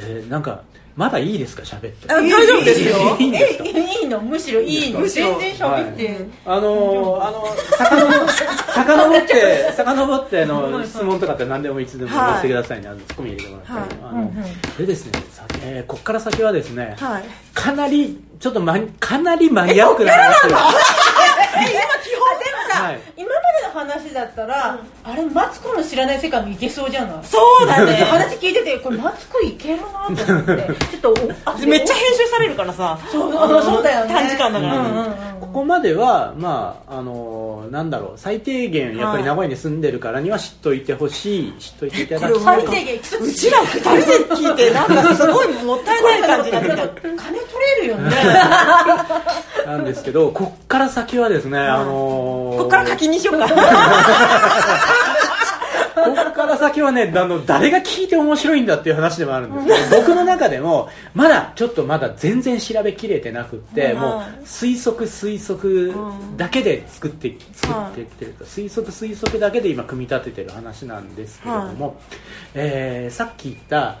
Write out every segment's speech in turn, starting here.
えーなんかまだいいですか？喋って。あ大丈夫ですよ。いいんですいいの？むしろいいの？全然喋って、あのー、あのさかのぼってさかのぼってあの質問とかって何でもいつでもはい言ってくださいね、あのツッコミ入れてもらって、はい。あのでですね。さ、えーこっから先はですね、はい。かなりちょっとマニかなりマニアックな話を。え 今基本でもさ、はい。今話だったら、あれマツコの知らない世界もいけそうじゃない？そうだね。話聞いててこれマツコいけるなと思って。ちょっとおあめっちゃ編集されるからさ。そうそうだよね。短時間だから。うんうんうんここまではまああのーなんだろう最低限やっぱり名古屋に住んでるからには知っといてほしい知っといていただきたい。最低限うちら二人で聞いてなんかすごいもったいない感じになってきた。金取れるよね。なんですけどこっから先はですね、あのーこっから課金にしようかここから先はねあの誰が聞いて面白いんだっていう話でもあるんですけど僕の中でもまだちょっとまだ全然調べきれてなくって、うん。もう推測推測だけで作って作ってってる推測推測だけで今組み立ててる話なんですけれども、えーさっき言った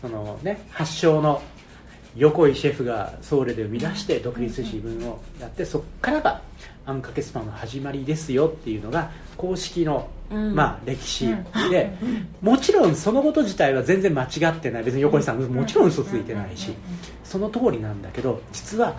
そのね発祥の横井シェフがソウルで生み出して独立自分をやってそこからがあんかけスパの始まりですよっていうのが公式の、うん。まあ、歴史でもちろんそのこと自体は全然間違ってない。別に横井さんもちろん嘘ついてないしその通りなんだけど実は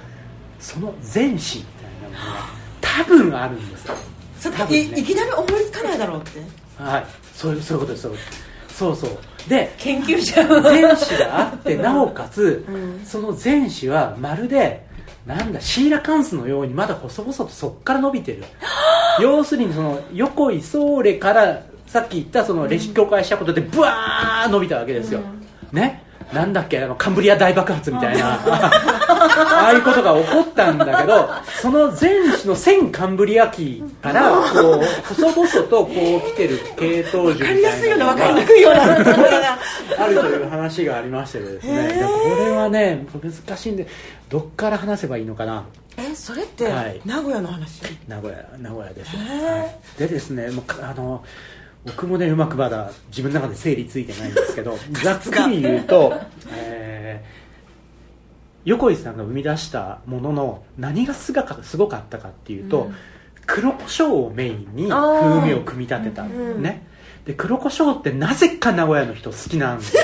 その前史みたいなものが多分あるんですよ。そ多分ね。いいきなり思いつかないだろうって。はい。そういうそういうことですそういうこと。そうそう。で研究者。前史があってなおかつ、うん。その前史はまるでなんだシーラカンスのようにまだ細々とそこから伸びてる。要するにその横井ソーレからさっき言ったそのレシピ公開したことでブワー伸びたわけですよ、ね？なんだっけあのカンブリア大爆発みたいな ああいうことが起こったんだけどその前史の1000カンブリア期からこう細々とこう来てる系統樹みたいな分かりやすいような分かりにくいようなあるという話がありましてですね、でこれはね難しいんでどっから話せばいいのかな。えそれってはい。名古屋の話？名古屋名古屋です、はい。でですねもうかあの僕もねうまくまだ自分の中で整理ついてないんですけど ざっくり言うと、えー横井さんが生み出したものの何がすがかすごかったかっていうと、うん。黒胡椒をメインに風味を組み立てた、んねで黒胡椒ってなぜか名古屋の人好きなんですよ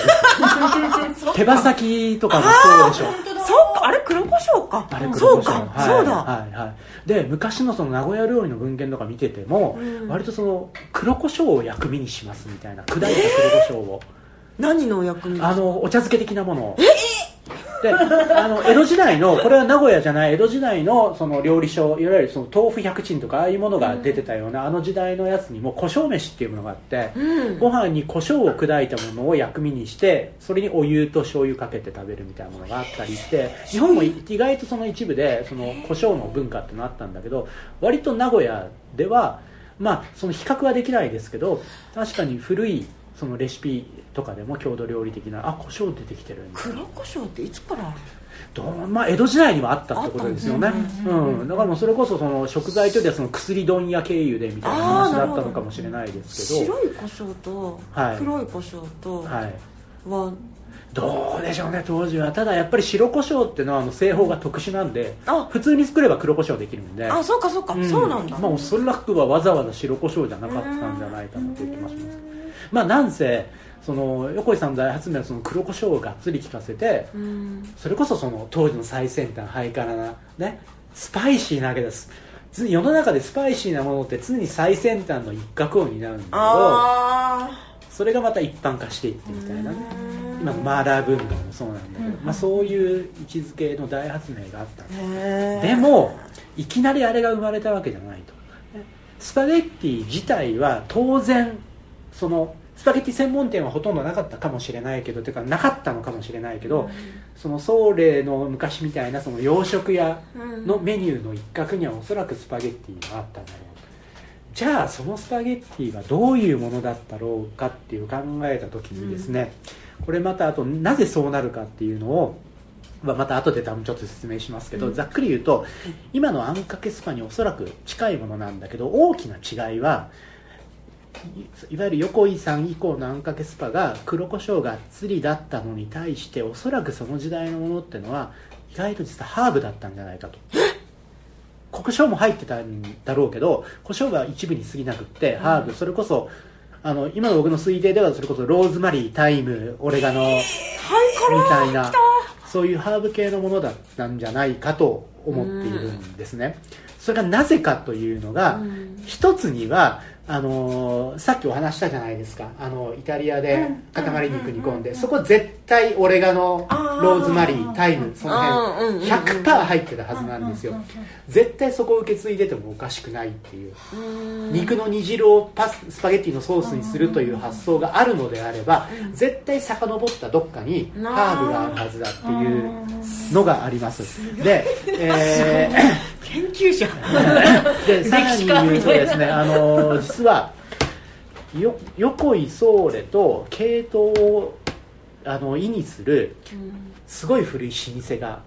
手羽先とかもそうでしょ。そうか。あれ黒胡椒か。あれ黒そう胡椒はいかそうだ。はいはい。で昔のその名古屋料理の文献とか見てても、うん。割とその黒胡椒を薬味にしますみたいな砕いた黒胡椒を、何のお役にあのお茶漬け的なものをであの江戸時代のこれは名古屋じゃない江戸時代のその料理書いわゆるその豆腐百珍とかああいうものが出てたような、あの時代のやつにも胡椒飯っていうものがあって、うん。ご飯に胡椒を砕いたものを薬味にしてそれにお湯と醤油かけて食べるみたいなものがあったりして日本も意外とその一部でその胡椒の文化ってのあったんだけど割と名古屋ではまあその比較はできないですけど確かに古いそのレシピとかでも郷土料理的なあ胡椒出てきてる黒胡椒っていつからあるどうまあ、江戸時代にはあったってことですよね、うん。だからもうそれこそその食材というよりはその薬問屋経由でみたいな話だったのかもしれないですけど。白い胡椒とはい。黒い胡椒とはい。は？どうでしょうね当時は。ただやっぱり白胡椒っていうのはあの製法が特殊なんであ。普通に作れば黒胡椒できるんであそうかそうか、ん。そうなんだ、まあおそらくはわざわざ白胡椒じゃなかったんじゃないかなという気もしますまあなんせその横井さん大発明はその黒胡椒をがっつり効かせてうん。それこそその当時の最先端ハイカラなねスパイシーなわけです。つ世の中でスパイシーなものって常に最先端の一角を担うんだけどあそれがまた一般化していってみたいなね。うん。今のマーラー文化もそうなんだけど、うん。まあ、そういう位置づけの大発明があったでもいきなりあれが生まれたわけじゃないと。スパゲッティ自体は当然そのスパゲッティ専門店はほとんどなかったかもしれないけどていうかなかったのかもしれないけど、そのソーレの昔みたいなその洋食屋のメニューの一角にはおそらくスパゲッティがあったんだろう。じゃあそのスパゲッティはどういうものだったろうかっていう考えた時にですね、これまたあとなぜそうなるかっていうのをまあまた後で多分ちょっと説明しますけど、うん。ざっくり言うと今のあんかけスパにおそらく近いものなんだけど大きな違いはいいわゆる横井さん以降のあんかけスパが黒胡椒がっつりだったのに対しておそらくその時代のものってのは意外と実はハーブだったんじゃないかと。黒胡椒も入ってたんだろうけど胡椒が一部に過ぎなくって、ハーブそれこそあの今の僕の推定ではそれこそローズマリータイムオレガノみたいなそういうハーブ系のものだったんじゃないかと思っているんですね、それがなぜかというのが、一つにはあのーさっきお話したじゃないですか。あのイタリアで塊肉煮込んでそこ絶対オレガノローズマリータイムその辺。うんうんうんうん。100%入ってたはずなんですよ。絶対そこを受け継いでてもおかしくないっていう。肉の煮汁をパススパゲッティのソースにするという発想があるのであれば絶対遡ったどっかにハーブがあるはずだっていうのがあります。で、えー研究者。でさらに言うとですね。あの実はよ横井宗レと系統をあの意にするすごい古い老舗が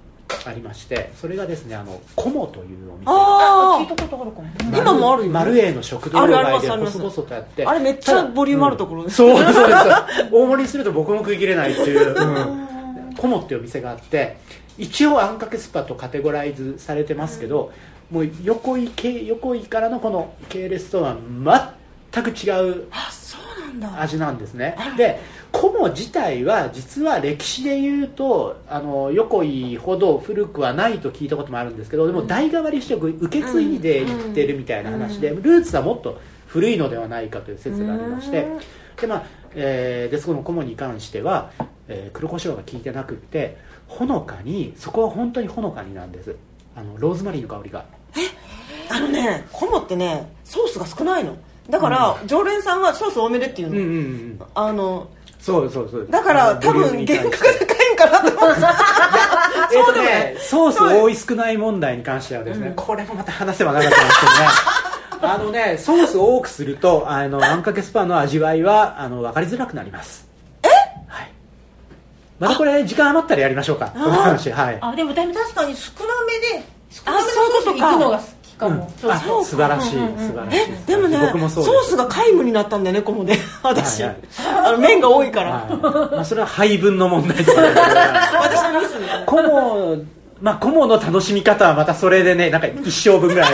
ありましてそれがですねあのコモというお店。あ聞いたことあるかも。あ今もあるよマルエの食堂街で細々とやって。あれめっちゃボリュームあるところですそうそうです。大盛りにすると僕も食い切れないっていう、うん、コモっていうお店があって一応あんかけスパとカテゴライズされてますけど、もう横井系横井からのこの系列とは全く違う味なんですね。でコモ自体は実は歴史で言うとあの横井ほど古くはないと聞いたこともあるんですけどでも代替わりして受け継いでいってるみたいな話で、ルーツはもっと古いのではないかという説がありましてでまあ、えーでそこのコモに関しては、えー黒胡椒が効いてなくってほのかにそこは本当にほのかになんです。あのローズマリーの香りが。あのねコモってねソースが少ないの。だから、常連さんはソース多めでっていうの、うんうんうんあのそうそうそう。だから多分原価が高いんかなと思ってえっとね、ソース多い少ない問題に関してはですね、これもまた話せばなかったんですけどね。あのねソースを多くするとあのあんかけスパの味わいはあの分かりづらくなりますまたこれ時間余ったらやりましょうか。この話。はい。あでもでも確かに少なめで少なめのそういうことか。ソースで行くのが好きかも、う素晴らしい素晴らしい。えでもねソースが皆無になったんだよねコモで。私、はいはい。あの麺が多いから、はい。まあ、それは配分の問題とかね。私のミスみたいな。コモまあコモの楽しみ方はまたそれでねなんか一生分ぐらい。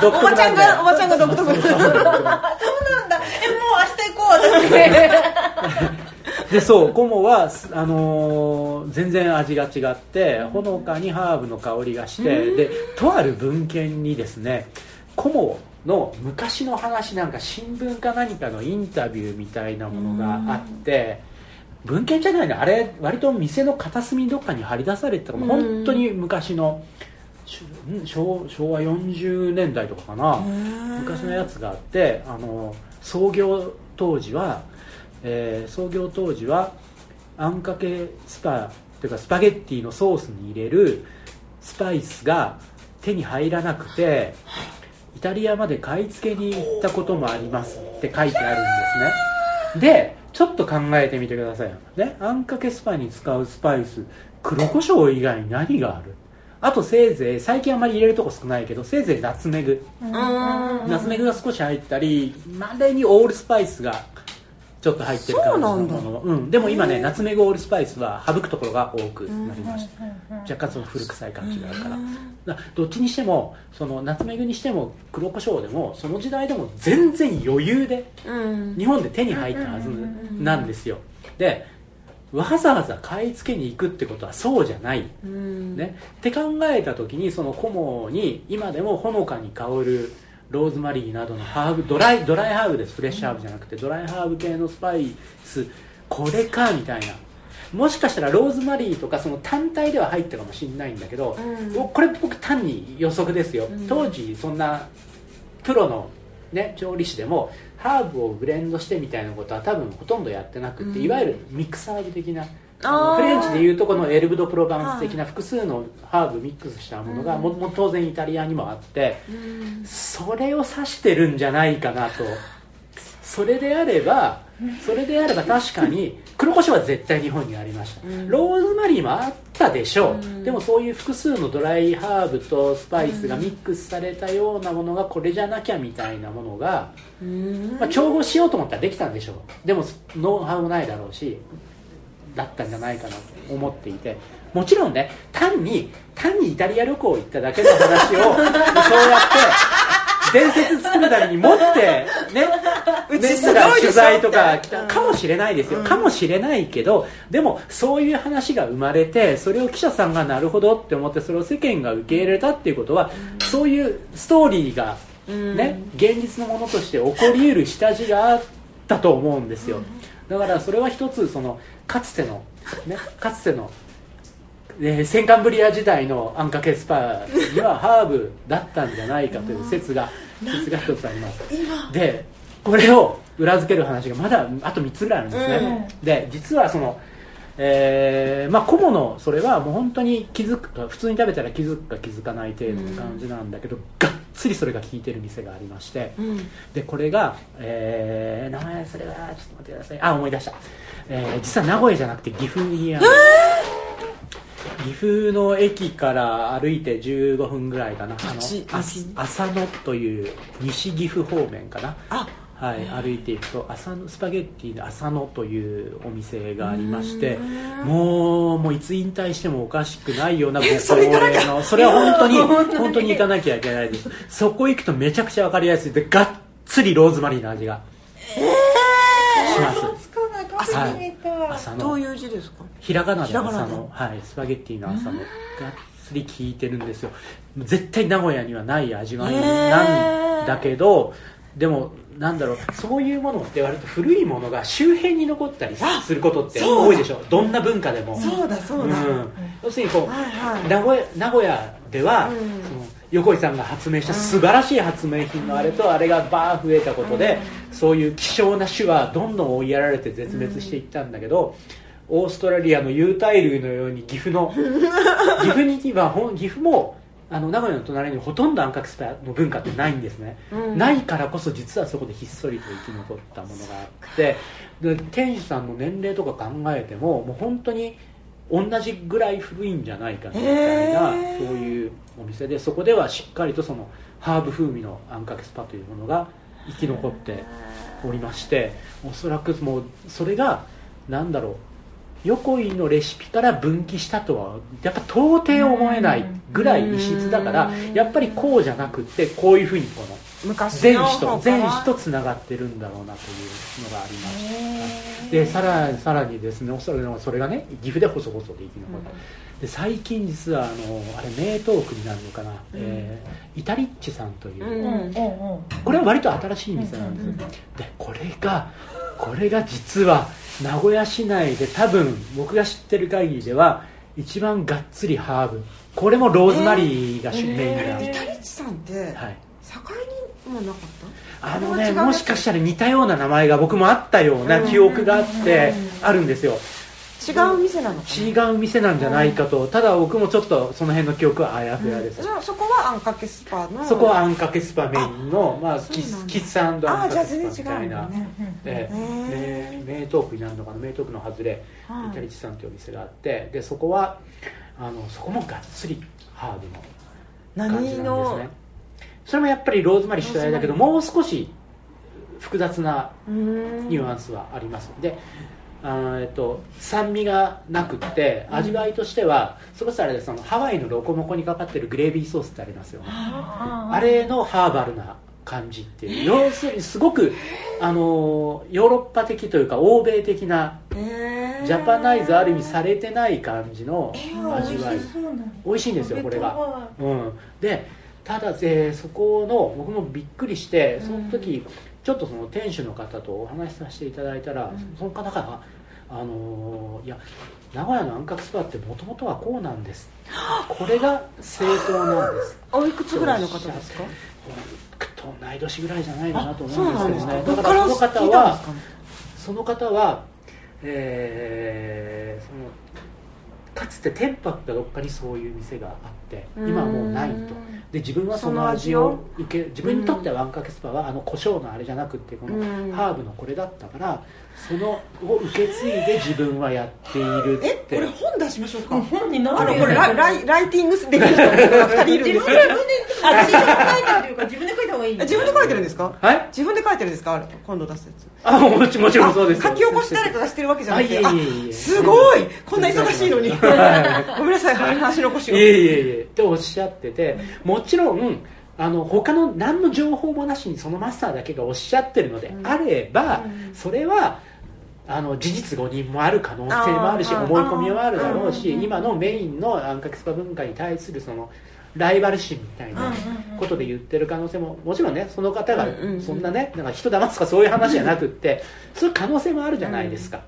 独 おばちゃんがおばちゃんが独特。そう なんだ。えもう明日行こう私でそうコモは、あのー全然味が違ってほのかにハーブの香りがしてでとある文献にですねコモの昔の話なんか新聞か何かのインタビューみたいなものがあって文献じゃないのあれ割と店の片隅どっかに貼り出されてたかも本当に昔の昭昭和40年代とかかな。昔のやつがあってあの創業当時は、えー創業当時はあんかけスパというかスパゲッティのソースに入れるスパイスが手に入らなくてイタリアまで買い付けに行ったこともありますって書いてあるんですね。でちょっと考えてみてくださいねあんかけスパに使うスパイス黒胡椒以外に何がある？あとせいぜい最近あんまり入れるとこ少ないけどせいぜいナツメグ。ナツメグが少し入ったりまれにオールスパイスがちょっと入ってる感じのもの。うん、でも今ねナツメグオールスパイスは省くところが多くなりました。若干その古臭い感じがあるから。どっちにしてもそのナツメグにしても黒胡椒でもその時代でも全然余裕でうん。日本で手に入ったはずなんですよ。でわざわざ買い付けに行くってことはそうじゃない。うん。ね、って考えた時にそのコモに今でもほのかに香るローズマリーなどのハーブドライドライハーブです。フレッシュハーブじゃなくてドライハーブ系のスパイス。これかみたいな。もしかしたらローズマリーとかその単体では入ったかもしれないんだけど、うん。これ僕単に予測ですよ、うん。当時そんなプロの、ね、調理師でもハーブをブレンドしてみたいなことは多分ほとんどやってなくて、うん。いわゆるミックスハーブ的なフレンチでいうとこのエルブ・ド・プロヴァンス的な複数のハーブミックスしたものがもも当然イタリアにもあってうん。それを指してるんじゃないかなと。それであればそれであれば確かに黒胡椒は絶対日本にありました、うん。ローズマリーもあったでしょう、うん。でもそういう複数のドライハーブとスパイスがミックスされたようなものがこれじゃなきゃみたいなものが、うん。まあ、調合しようと思ったらできたんでしょう。でもノウハウもないだろうしだったんじゃないかなと思っていてもちろんね単に単にイタリア旅行行っただけの話を そうやって伝説作るために持ってねうちねす取材とか来うん。たかもしれないですよ、うん。かもしれないけどでもそういう話が生まれてそれを記者さんがなるほどって思ってそれを世間が受け入れたっていうことは、そういうストーリーがうん。ね、現実のものとして起こり得る下地があったと思うんですよ。だからそれは一つそのかつての、ね、かつての、えーセンカンブリア時代のアンカケスパにはハーブだったんじゃないかという説が説が一つあります。今。でこれを裏付ける話がまだあと3つぐらいあるんですね、うん。で実はそのえーまあ小物それはもう本当に気づくか普通に食べたら気づくか気づかない程度の感じなんだけど、がっつりそれが効いてる店がありまして、うん。でこれが、えー名前それはちょっと待ってください。あ思い出した、えー実は名古屋じゃなくて岐阜にある、岐阜の駅から歩いて15分ぐらいかな。あの浅野という西岐阜方面かな。あはい、歩いていくと浅野スパゲッティの浅野というお店がありましてうんもうもういつ引退してもおかしくないような ご高齢のそれは本当に 本当に。本当に行かなきゃいけないです。そこ行くとめちゃくちゃ分かりやすい。でがっつりローズマリーの味がします。想つかないか初めた。浅野。どういう字ですか？ひらがなでひらがなで。朝の、はい、スパゲッティの朝のがっつり効いてるんですよ。絶対名古屋にはない味わいなんだけど、でもなんだろうそういうものって割と古いものが周辺に残ったりすることって多いでしょ？どんな文化でも。そうだそうだ、ん。要するにこう、はいはい。名古屋名古屋では、うん。その横井さんが発明した素晴らしい発明品のあれとあれがバー増えたことで、そういう希少な種はどんどん追いやられて絶滅していったんだけど、オーストラリアの有袋類のように岐阜の 岐阜には岐阜もあの名古屋の隣にほとんど暗角スパの文化ってないんですね、うん。ないからこそ実はそこでひっそりと生き残ったものがあってで店主さんの年齢とか考えてももう本当に同じぐらい古いんじゃないかみたいな、そういうお店でそこではしっかりとそのハーブ風味のあんかけスパというものが生き残っておりましておそらくもうそれがなんだろう横井のレシピから分岐したとはやっぱ到底思えないぐらい異質だからうん。やっぱりこうじゃなくってこういうふうにこの昔全史と全史とつながってるんだろうなというのがありましてでさらにさらにですねおそらくそれがね岐阜で細々と生き残った、で最近実はあのあれ名東区になるのかな、えーイタリッチさんという、うんうんうんうん。これは割と新しい店なんですうん。でこれがこれが実は名古屋市内で多分僕が知ってる限りでは一番がっつりハーブ。これもローズマリーが主メインな、イタリッチさんって、はい。境にもなかった？あのねもしかしたら似たような名前が僕もあったような記憶があってあるんですよ違う店なの違う店なんじゃないかと。ただ僕もちょっとその辺の記憶はあやふやです、じゃあそこはあんかけスパの。そこはあんかけスパメインのまあ、キそうなんだ。スキスあんかけスパみたいうなー。名名東区になるのかな？名東区の外れ、はい。イタリチさんというお店があって。でそこはあのそこもがっつりハーブの感じなんですね。それもやっぱりローズマリー主体だけどもう少し複雑なニュアンスはあります。であーえっと、酸味がなくって味わいとしては、それこそあれでそのハワイのロコモコにかかってるグレービーソースってありますよねああれのハーバルな感じっていう。要するにすごくあのヨーロッパ的というか欧米的なジャパナイズある意味されてない感じのあ味わい。美味しそうなの。美味しいんですよこれが、うん、でただ、えーそこの僕もびっくりしてその時、ちょっとその店主の方とお話しさせていただいたら、その方があのーいや名古屋のあんかけスパってもともとはこうなんです。これが正当なんです。おいくつぐらいの方ですか？僕と同い年ぐらいじゃないかなと思そううんですけどね。だからその方はその方は、えーそのかつて天白かどっかにそういう店があって今はもうないとで自分はその味を？受け自分にとってはワンかけスパはあの胡椒のあれじゃなくってこのうん。ハーブのこれだったからそのを受け継いで自分はやっているえって。これ本出しましょうか？本になるよこれライライライティングできる人が2人いるんですよ。自分で書いてあるというか自分で書いた方がいい自分で書いてるんですか？はい？自分で書いてるんですか？今度出すやつ。あもちもちろんそうですあ書き起こし誰かがしてるわけじゃなくて。あいえいえいえすごい！こんな忙しいのに。ごめんなさい話残しを。いえいえいえ。っておっしゃっててもちろんあの他の何の情報もなしにそのマスターだけがおっしゃってるのであれば、それはあの事実誤認もある可能性もあるし思い込みもあるだろうし今のメインのあんかけスパ文化に対するそのライバル心みたいなことで言ってる可能性ももちろんねその方がそんなねなんか人騙すとかそういう話じゃなくってそういう可能性もあるじゃないですか。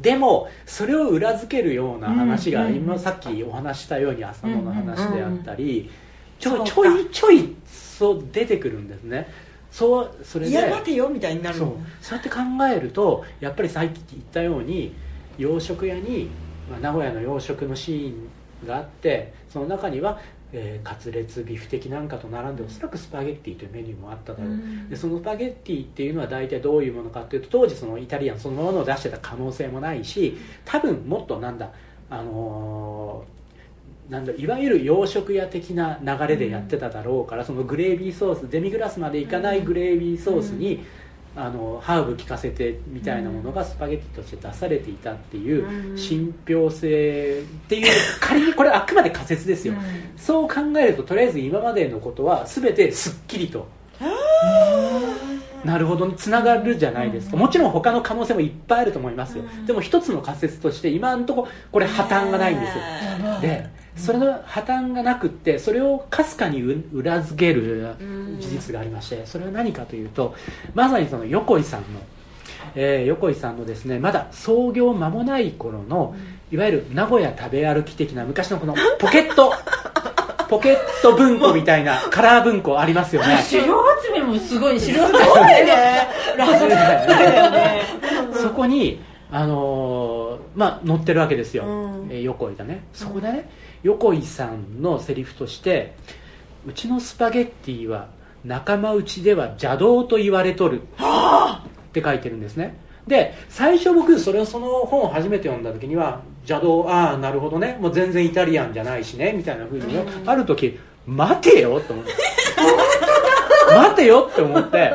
でもそれを裏付けるような話が、今さっきお話したように浅野の話であったり、ちょちょいちょいそう出てくるんですね。そうそれで。いや待てよみたいになるそう。のそうやって考えるとやっぱりさっき言ったように洋食屋に、まあ、名古屋の洋食のシーンがあってその中には、えーカツレツビフ的なんかと並んでおそらくスパゲッティというメニューもあっただろう、うん。でそのスパゲッティっていうのは大体どういうものかっていうと当時そのイタリアンそのものを出してた可能性もないし多分もっとなんだあのーなんだいわゆる洋食屋的な流れでやってただろうから、そのグレービーソースデミグラスまでいかないグレービーソースに、あのハーブ効かせてみたいなものがスパゲッティとして出されていたっていううん。信憑性っていう仮にこれあくまで仮説ですよ、うん。そう考えるととりあえず今までのことは全てすっきりとなるほどつながるじゃないですか。もちろん他の可能性もいっぱいあると思いますよ。でも一つの仮説として今のところこれ破綻がないんですでそれの破綻がなくってそれをかすかにう裏付ける事実がありましてそれは何かというとまさにその横井さんの、えー横井さんのですねまだ創業間もない頃のいわゆる名古屋食べ歩き的な昔のこのポケット ポケット文庫みたいなカラー文庫ありますよね。資料集めもすごい資料集めね。そこに、あのーまあ、載ってるわけですよ、うん。えー横井がね。そこでね横井さんのセリフとして「うちのスパゲッティは仲間内では邪道と言われとる」って書いてるんですね。で最初僕それをその本を初めて読んだ時には邪道ああなるほどね。もう全然イタリアンじゃないしね。みたいなふうに、ある時待てよと思って。待てよって思って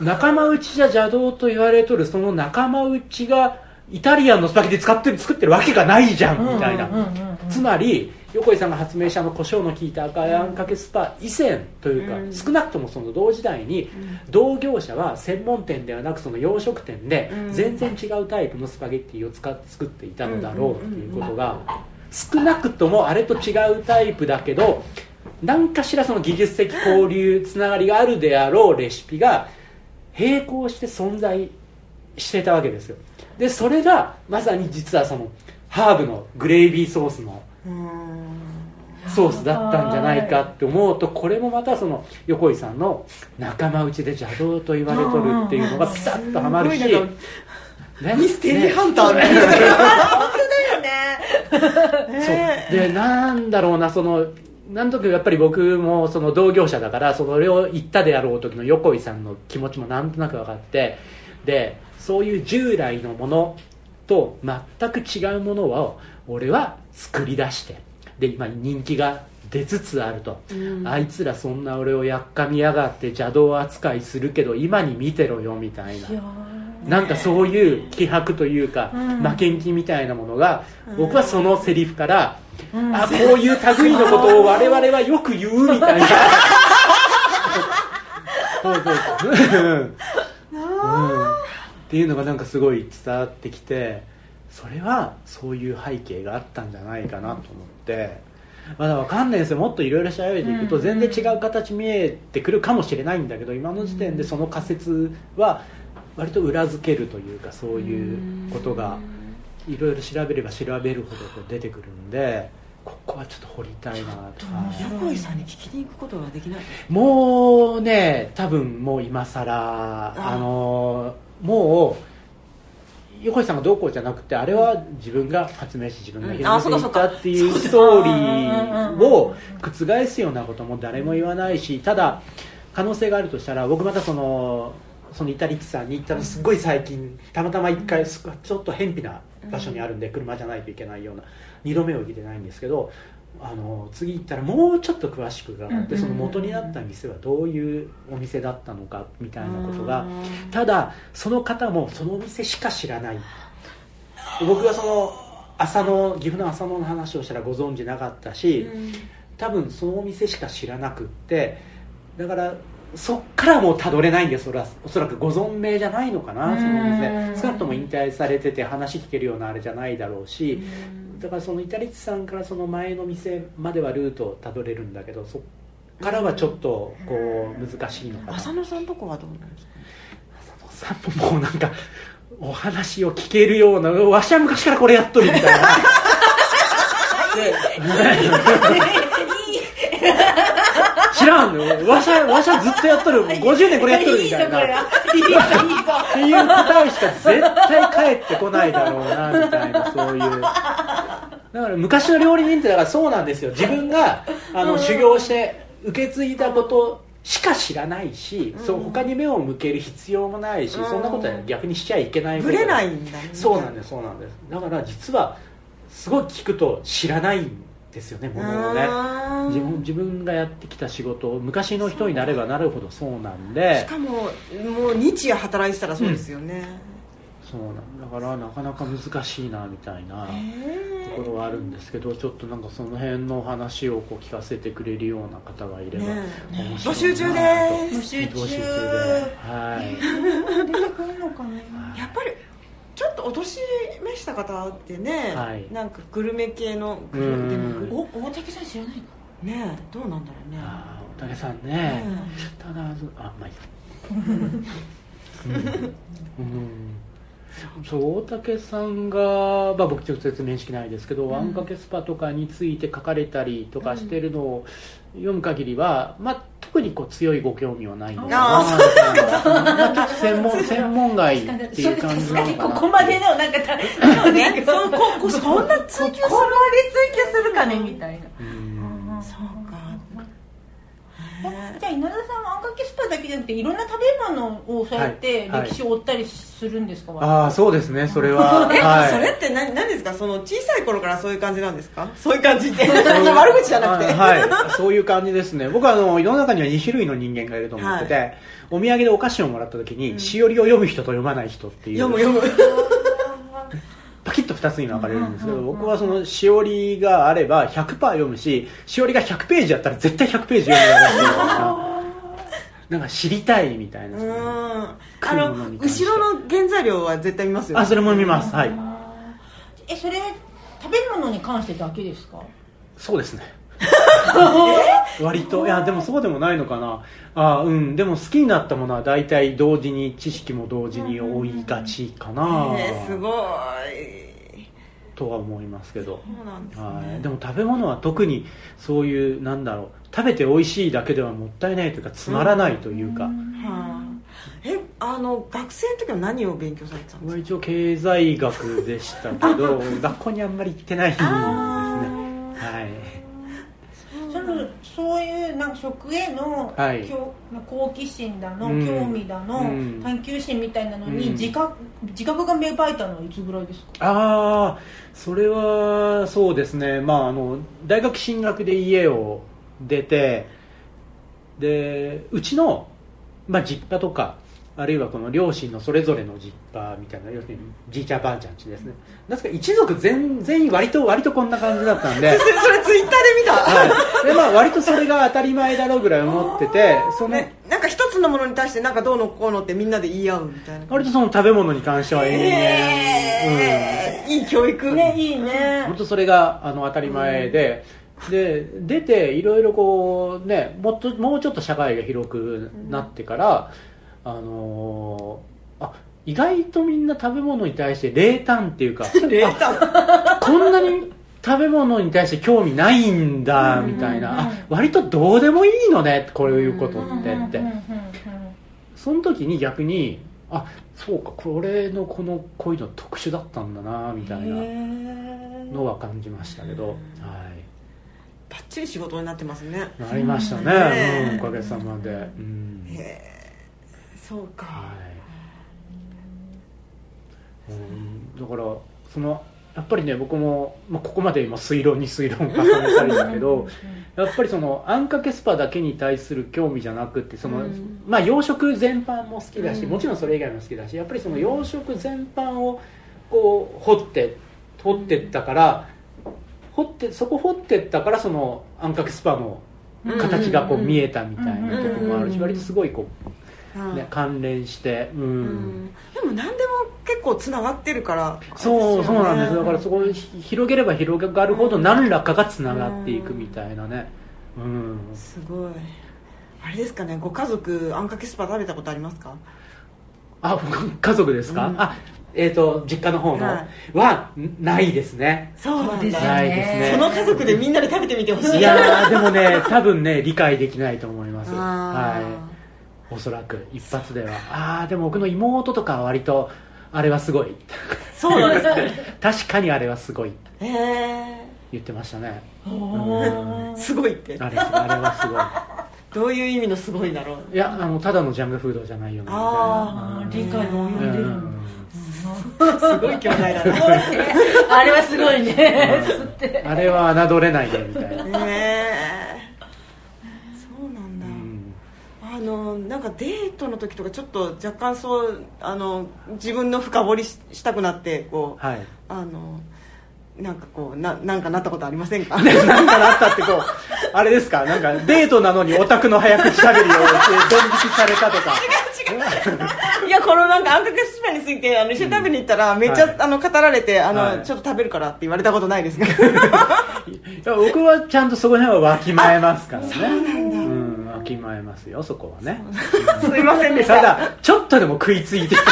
仲間内じゃ邪道と言われとる。その仲間内がイタリアンのスパゲティ使ってる作ってるわけがないじゃん。みたいな、つまり横井さんが発明したあの胡椒の効いた赤いあんかけスパ以前というか、うん。少なくともその同時代に同業者は専門店ではなくその洋食店でうん。全然違うタイプのスパゲッティを使って作っていたのだろうということが少なくともあれと違うタイプだけど何かしらその技術的交流つながりがあるであろうレシピが並行して存在してたわけですよ。でそれがまさに実はそのハーブのグレイビーソースのソースだったんじゃないかって思うとこれもまたその横井さんの仲間内で邪道と言われとるっていうのがピタッとはまるし、ねミステリーハンターみたいな。そう。でなんだろうなそのなんとかやっぱり僕もその同業者だからそれを言ったであろう時の横井さんの気持ちもなんとなく分かってでそういう従来のものと全く違うものを俺は作り出してで今人気が出つつあると、あいつらそんな俺をやっかみやがって邪道扱いするけど今に見てろよみたいな。なんかそういう気迫というか、うん。負けん気みたいなものが、僕はそのセリフから、うん。あこういう類のことを我々はよく言うみたいな。そうそうそう、うん。うん。っていうのがなんかすごい伝わってきてそれはそういう背景があったんじゃないかなと思ってまだわかんないですよ。もっといろいろ調べていくとうん全然違う形見えてくるかもしれないんだけど今の時点でその仮説は割と裏付けるというかそういうことがいろいろ調べれば調べるほどこう出てくるんでここはちょっと掘りたいなと。か横井さんに聞きに行くことができない？もうね多分もう今更あのもう横井さんがどうこうじゃなくてあれは自分が発明し自分がうん。広めていったっていうストーリーを覆すようなことも誰も言わないしただ可能性があるとしたら僕またそのそのイタリッチさんに行ったのすごい最近たまたま一回すちょっと偏僻な場所にあるんで車じゃないといけないような2度目を行けてないんですけどあの次行ったらもうちょっと詳しく伺ってうんその元になった店はどういうお店だったのかみたいなことがうんただその方もそのお店しか知らない。僕がその浅野岐阜の浅野の話をしたらご存知なかったし多分そのお店しか知らなくってだからそっからもうたどれないんですそれは。おそらくご存命じゃないのかなその店。少なくとも引退されてて話聞けるようなあれじゃないだろうしだからそのイタリッチさんからその前の店まではルートをたどれるんだけどそっからはちょっとこう難しいのかな。浅野さんとこはどうなんですか？浅野さんももうなんかお話を聞けるようなわしは昔からこれやっとるみたいな らんのわしゃわしゃずっとやっとる。もう50年これやっとるみたいな。いいぞこれいいぞいいぞっていう答えしか絶対返ってこないだろうなみたいなそういう。だから昔の料理人ってだからそうなんですよ。自分があの修行して受け継いだことしか知らないし、そう他に目を向ける必要もないし、うん。そんなことは逆にしちゃいけないぶれないんだね。そうなんですそうなんです。だから実はすごい聞くと知らないんですよねものをね。うん自分自分がやってきた仕事を昔の人になればなるほどそうなんで。しかももう日夜働いてたらそうですよね、そうなんだ。からなかなか難しいなみたいなところはあるんですけどちょっとなんかその辺の話をこう聞かせてくれるような方がいればね面白いなと。募集中です。募集中。募集中で。はい。出てくるのかな。やっぱりちょっとお年召した方ってね、はい。なんかグルメ系のグルうんでも大竹さん知らないかねどうなんだろうね。大竹さんね、ただあまあいいや。うん、うん。そう大竹さんが、まあ、僕直接面識ないですけど、あん。かけスパとかについて書かれたりとかしてるのを読む限りは、まあ、特にこう強いご興味はないのかな。あ 専門専門外っていう感じ確かに。なのかな。ここまでのなんかたそうねそこそんな追求するここまで追求するかねみたいな。うん。そうじゃあ稲田さんはあんかけスパだけじゃなくていろんな食べ物をそうやってはいはい。歴史を追ったりするんですか、ああそうですねそれは。え、はい。それって何何ですか？その小さい頃からそういう感じなんですか？そういう感じって。悪口じゃなくて。あはい。そういう感じですね。僕はあの世の中には2種類の人間がいると思ってて、お土産でお菓子をもらった時に、しおりを読む人と読まない人っていう。読む読む2つに分かれるんですけど、僕はそのしおりがあれば100%読むししおりが100ページやったら絶対100ページ読むだろうっていうよ。うななんか知りたいみたいな、うん。あの後ろの原材料は絶対見ますよあそれも見ます。はい。えそれ食べ物に関してだけですか？そうですね。割と。いやでもそうでもないのかな。あうん。でも好きになったものは大体同時に知識も同時に追いがちかな、えーすごいとは思いますけど。そうなんですはい、ねでも食べ物は特にそういうなんだろう食べて美味しいだけではもったいないというかつまらないというか、はあえあの学生の時は何を勉強されてたんですか？一応経済学でしたけど学校にあんまり行ってないんですね。はいそういうなんか食への、はい。興好奇心だの、うん。興味だの、うん。探求心みたいなのにうん。自覚,、自覚が芽生えたのはいつぐらいですか？ああそれはそうですね。まああの大学進学で家を出てでうちの、まあ、実家とかあるいはこの両親のそれぞれの実家みたいな要するにじいちゃんばあちゃんちですね。なんですか一族全全員割と割とこんな感じだったんで。それツイッターで見た、はい、でまあ割とそれが当たり前だろうぐらい思っててそのね、なんか一つのものに対してなんかどうのこうのってみんなで言い合う。みたいな割とその食べ物に関しては延々、えーいい教育。ねいいね。本当それがあの当たり前で、で出ていろいろこうねもっともうちょっと社会が広くなってから、あのーあ意外とみんな食べ物に対して冷淡っていうか 冷淡。あこんなに食べ物に対して興味ないんだみたいな、あ割とどうでもいいのねこういうことってって、その時に逆にあそうかこれのこのこういうの特殊だったんだなみたいなのは感じましたけど、はい。バッチリ仕事になってますね。なりましたね、ねうん、おかげさまで、うん。へえそうか。はい、うん、だからそのやっぱりね僕も、まあ、ここまで今推論に推論を重ねたりだけどやっぱりそのあんかけスパだけに対する興味じゃなくてその、うん。まあ、養殖全般も好きだし、うん。もちろんそれ以外も好きだしやっぱりその養殖全般をこう掘って掘ってったから掘ってそこ掘ってったからそのあんかけスパの形がこう見えたみたいなところもあるしうん割とすごいこう、はいね、関連して、うん。うん。でも何でも結構つながってるから。そうそうなんですだからそこ広げれば広がるほど何らかがつながっていくみたいなね。うん。すごい。あれですかね。ご家族あんかけスパ食べたことありますか？あ僕家族ですか、うん。あえっ、と実家の方の。はは、ないですね。そうなんだですよないですね。その家族でみんなで食べてみてほしい。いやーでもね多分ね理解できないと思います。あはいおそらく一発では。ああでも僕の妹とかは割とあれはすごい。ーそうなんですね 確かにあれはすごい。へえ言ってましたね。すごいって。あれあれはすごい。どういう意味のすごいだろう。いやあのただのジャングフードじゃないよね。みたいなあ理解が及んでる。うん。すごい兄弟だな。あれはすごいね。あれは侮れないでみたいな、へえそうなんだ、うんあのなんかデートの時とかちょっと若干そうあの自分の深掘りししたくなってこうはい。あのなんかこうななんかなったことありませんか？なんかなったってこうあれですか？なんかデートなのにオタクの早口しゃべりをドン引きされたとか。いやこのなんかあんかけスパについてあの一緒に食べに行ったらめっちゃ、はい。あの語られてあの、はい。ちょっと食べるからって言われたことないですか？いや僕はちゃんとそこら辺はわきまえますからね。うんわきまえますよそこはね。すいませんでした。ただちょっとでも食いついてきて。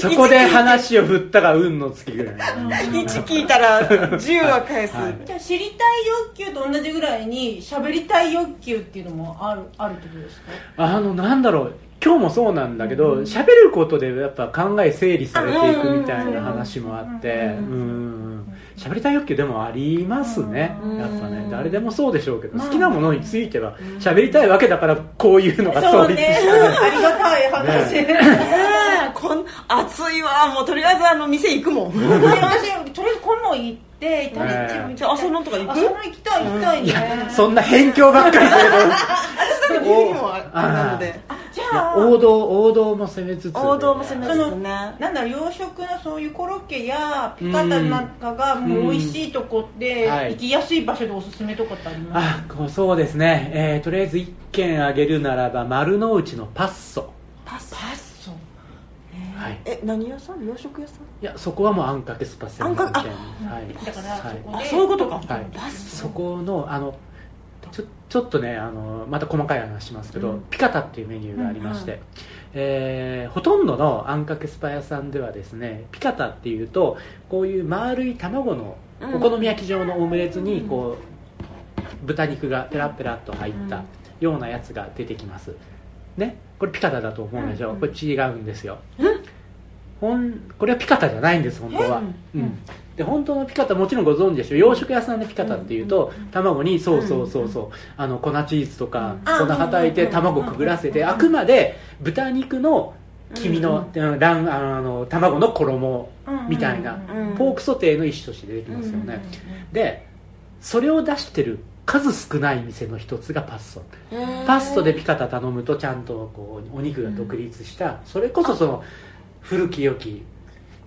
そこで話を振ったが運の尽きぐらい1聞いたら10は返す、はい。じゃあ知りたい欲求と同じぐらいに喋りたい欲求っていうのもあるあるってことですか？あのなんだろう。今日もそうなんだけど喋、ることでやっぱ考え整理されていくみたいな話もあって。うん。うん喋りたい欲求でもありますね。うん。やっぱね誰でもそうでしょうけどうん好きなものについては喋りたいわけだからこういうのがそうね。ありがたい話、ね。こん暑いわもうとりあえずあの店行くもん。私とりあえず今度行ってイタリアンねじゃあ浅野とか行く？浅野行きたい行きたいね。そんな辺境ばっかりする多分理由もあれなのでじとゃあ王道王道も攻めつつ王道も攻めつつね。なんだろう洋食のそういうコロッケやピカタなんかがもう美味しいとこで行きやすい場所でおすすめとかってあります？あそうですね、えーとりあえず1軒あげるならば丸の内のパッソ。パッソ。はい。え何屋さん？洋食屋さん？いやそこはもうあんかけスパ専門店あんかはい。だからはい。そこであそういうことか。はい。そこのあのちょちょっとねあのまた細かい話しますけど、うん。ピカタっていうメニューがありまして、うんえーほとんどのあんかけスパ屋さんではですねピカタっていうとこういう丸い卵のうん。お好み焼き状のオムレツにこう豚肉がペラペラっと入ったようなやつが出てきます。ね？これピカタだと思うでしょ、うんこれ違うんですよ、ほんこれはピカタじゃないんです本当は、えうん。で本当のピカタもちろんご存知でしょ？洋食屋さんでピカタっていうと、卵にそうそうそうそう、あの粉チーズとか、うん。粉はたいてうん卵くぐらせて、あくまで豚肉の黄身の,、うん卵あの卵の衣みたいな、うんポークソテーの一種として出てきますよね、でそれを出してる数少ない店の一つがパッソパストでピカタ頼むとちゃんとこうお肉が独立した、それこそその古き良き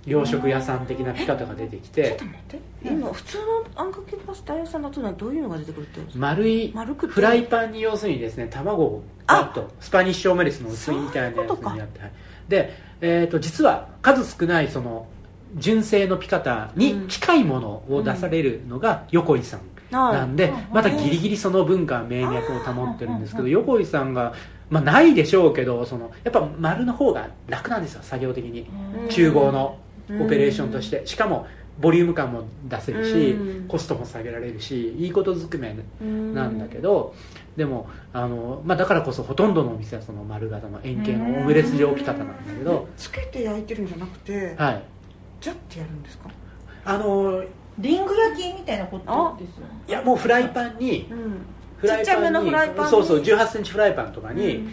洋食屋さん的なピカタが出てきてちょっと待って。今普通のあんかけパスタ屋さんだとどういうのが出てくるって丸い丸くてフライパンに要するにですね卵をバッとスパニッシュオメレスの薄いみたいなやつにやってはい。で、えー、と実は数少ないその純正のピカタに近いものを出されるのが横井さんなんで、またギリギリその文化命脈を保ってるんですけど横井さんが、まあ、ないでしょうけどそのやっぱ丸の方が楽なんですよ作業的に。厨房のオペレーションとして。しかもボリューム感も出せるし、うん。コストも下げられるしいいことずくめうんなんだけど、でもあの、まあ、だからこそほとんどのお店はその丸型の円形のオムレツ状ピカタなんだけど、つけて焼いてるんじゃなくてはい。ジャッてやるんですか？あのリング焼きみたいなことですよいやもうフライパンにうんフライパンにのフライパンに。そうそう1 8ンチフライパンとかに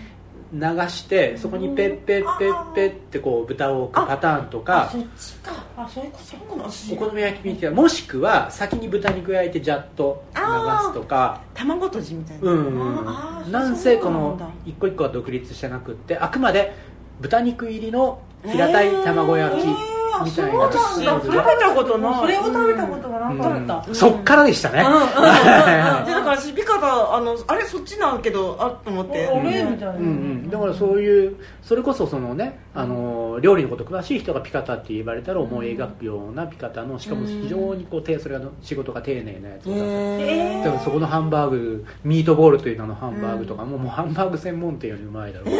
流して、そこにペッペッペッペッってこう豚を置くパターンとあかそっちかあそういうことお好み焼きみたいなもしくは先に豚肉焼いてジャッと流すとか卵とじみたいなうんなんせこの一個一個は独立してなくってあくまで豚肉入りの平たい卵焼きみたいな。そうなんだ。食べたことない。それを食べたことがなかった、うん。そっからでしたね、でだから私美香があのあれそっちなんけどあっと思って。おれみたいな、うんうん、だからそういうそれこそそのねあの料理のこと詳しい人がピカタって言われたら思い描くようなピカタのしかも非常にこう手それが仕事が丁寧なやつだった。へだからそこのハンバーグミートボールという名のハンバーグとかも、もうハンバーグ専門店よりうまいだろう、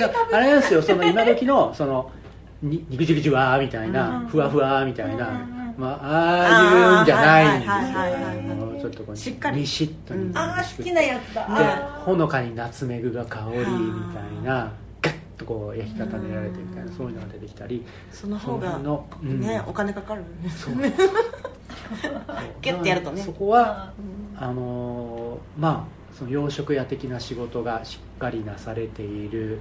だからあれなんですよその今時のそのに肉汁じゅわーみたいな、うん。ふわふわみたいな、うんまあああいうんじゃないんですよ。ちょっとこうしっかり。にしっとにうん。ああ好きなやつだ。であほのかにナツメグが香りみたいなガッとこう焼き方練られてみたいなうんそういうのが出てきたり。その方がそのうん。ねお金かかるそう。ギュッてやるとね。そこはあのーまあその洋食屋的な仕事がしっかりなされている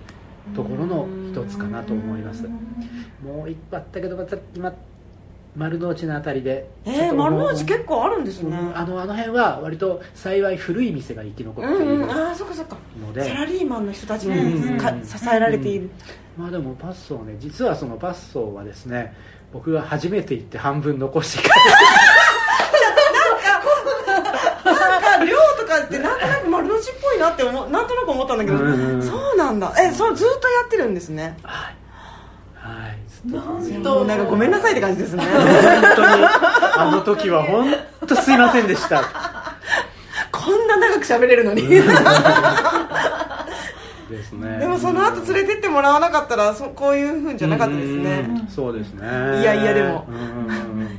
ところの一つかなと思います。もう一個あったけどまた今丸の内のあたりでえー、と丸の内結構あるんですうんねあのあの辺は割と幸い古い店が生き残っているうんうんああそっかそっか。ので、サラリーマンの人たちうんにか支えられている。まあでもパッソーね実はそのパッソーはですね僕が初めて行って半分残して帰なんか量とかってなんとなく丸の内っぽいなって思うなんとなく思ったんだけどうんそうなんだ。えそうずっとやってるんですね。はい。はい。なんもうなんかごめんなさいって感じですね。本当に。あの時は本当すいませんでした。こんな長く喋れるのに ですね。でもその後連れてってもらわなかったらそこういうふうじゃなかったですね。うん。そうですね。いやいやでも。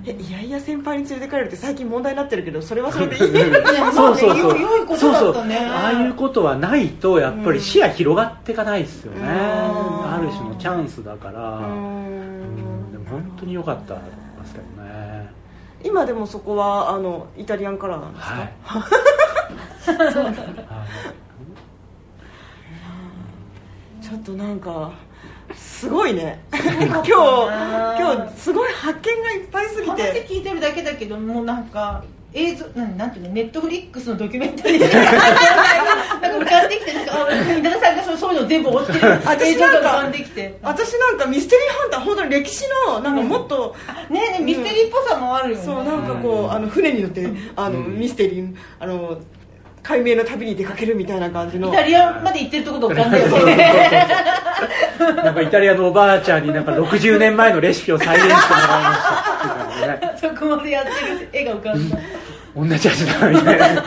いやいや先輩に連れて帰るって最近問題になってるけどそれはそれでいい。そうそうそう。良いことだったねそうそう。ああいうことはないとやっぱり視野広がっていかないですよね。うん。ある種のチャンスだから。でも本当に良かったですけどね。今でもそこはあのイタリアンカラーなんですか、はいはい ちょっとなんかすごいね。今日今日すごい発見がいっぱいすぎ話て聞いてるだけだけどもうなんか映像なんなんていうの？ネットフリックスのドキュメンタリー。な なんか浮かんできてなんかあ稲田さんがそうそういうの全部追ってる。私なんか私なんかミステリーハンター本当に歴史のなんかもっと、ねえねえミステリーっぽさもあるよね。そうなんかこう、うんあの船に乗ってあの、うん。ミステリーあの解明の旅に出かけるみたいな感じの。イタリアまで行ってるところ浮かんだよね。なんかイタリアのおばあちゃんになんか60年前のレシピを再現してもらいましたっていう感じでね。そこまでやってる絵が浮かんだ。同じ味だ。みたいな